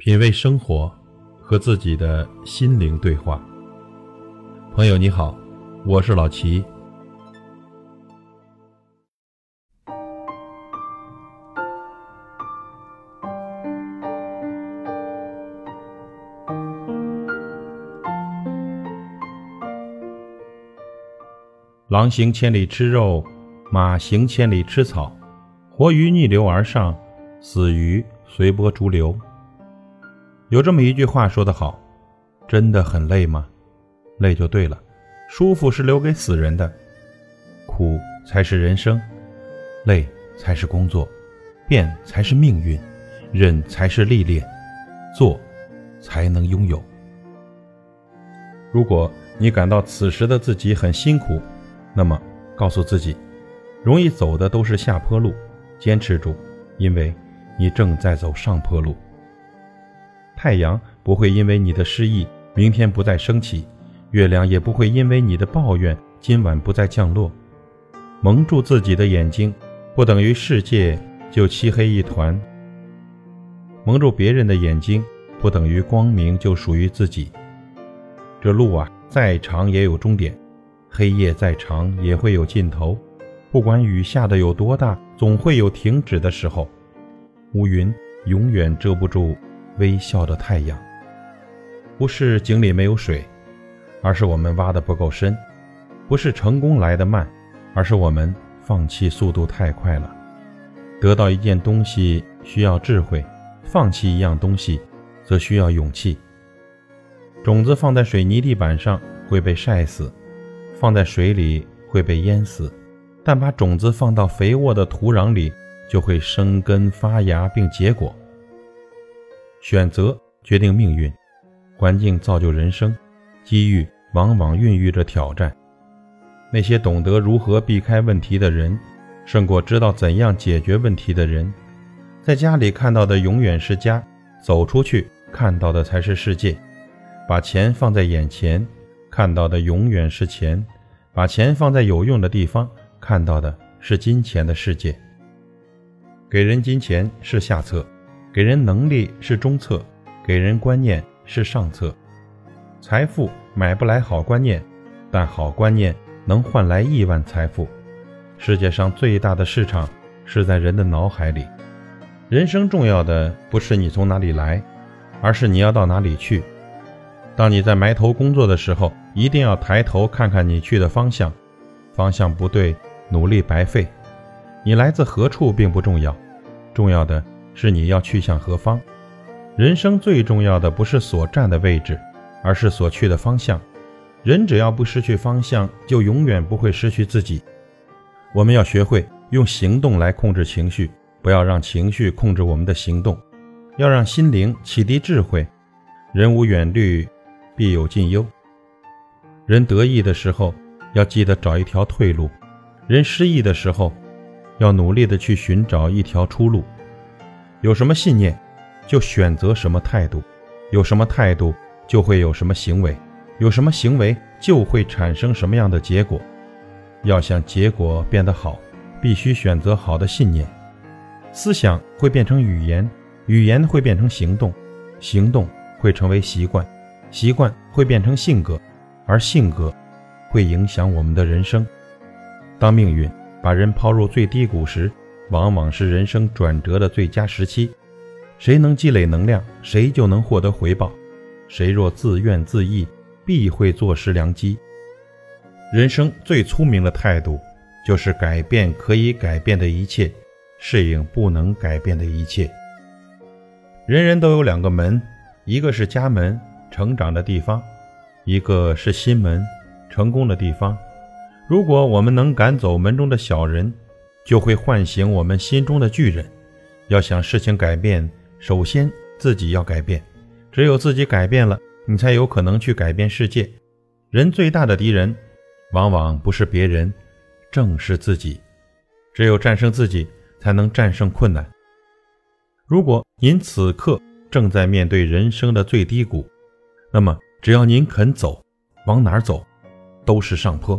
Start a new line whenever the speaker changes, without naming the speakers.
品味生活，和自己的心灵对话。朋友你好，我是老齐。狼行千里吃肉，马行千里吃草。活鱼逆流而上，死鱼随波逐流。有这么一句话说得好：“真的很累吗？累就对了。舒服是留给死人的，苦才是人生，累才是工作，变才是命运，忍才是历练，做才能拥有。如果你感到此时的自己很辛苦，那么告诉自己，容易走的都是下坡路。”坚持住，因为你正在走上坡路。太阳不会因为你的失意明天不再升起，月亮也不会因为你的抱怨今晚不再降落。蒙住自己的眼睛，不等于世界就漆黑一团；蒙住别人的眼睛，不等于光明就属于自己。这路啊，再长也有终点；黑夜再长也会有尽头。不管雨下的有多大，总会有停止的时候。乌云永远遮不住微笑的太阳。不是井里没有水，而是我们挖的不够深；不是成功来得慢，而是我们放弃速度太快了。得到一件东西需要智慧，放弃一样东西则需要勇气。种子放在水泥地板上会被晒死，放在水里会被淹死。但把种子放到肥沃的土壤里，就会生根发芽并结果。选择决定命运，环境造就人生，机遇往往孕育着挑战。那些懂得如何避开问题的人，胜过知道怎样解决问题的人。在家里看到的永远是家，走出去看到的才是世界。把钱放在眼前，看到的永远是钱；把钱放在有用的地方。看到的是金钱的世界。给人金钱是下策，给人能力是中策，给人观念是上策。财富买不来好观念，但好观念能换来亿万财富。世界上最大的市场是在人的脑海里。人生重要的不是你从哪里来，而是你要到哪里去。当你在埋头工作的时候，一定要抬头看看你去的方向，方向不对。努力白费，你来自何处并不重要，重要的是你要去向何方。人生最重要的不是所站的位置，而是所去的方向。人只要不失去方向，就永远不会失去自己。我们要学会用行动来控制情绪，不要让情绪控制我们的行动。要让心灵启迪智慧。人无远虑，必有近忧。人得意的时候，要记得找一条退路。人失意的时候，要努力的去寻找一条出路。有什么信念，就选择什么态度；有什么态度，就会有什么行为；有什么行为，就会产生什么样的结果。要想结果变得好，必须选择好的信念。思想会变成语言，语言会变成行动，行动会成为习惯，习惯会变成性格，而性格会影响我们的人生。当命运把人抛入最低谷时，往往是人生转折的最佳时期。谁能积累能量，谁就能获得回报；谁若自怨自艾，必会坐失良机。人生最聪明的态度，就是改变可以改变的一切，适应不能改变的一切。人人都有两个门，一个是家门，成长的地方；一个是心门，成功的地方。如果我们能赶走门中的小人，就会唤醒我们心中的巨人。要想事情改变，首先自己要改变。只有自己改变了，你才有可能去改变世界。人最大的敌人，往往不是别人，正是自己。只有战胜自己，才能战胜困难。如果您此刻正在面对人生的最低谷，那么只要您肯走，往哪儿走，都是上坡。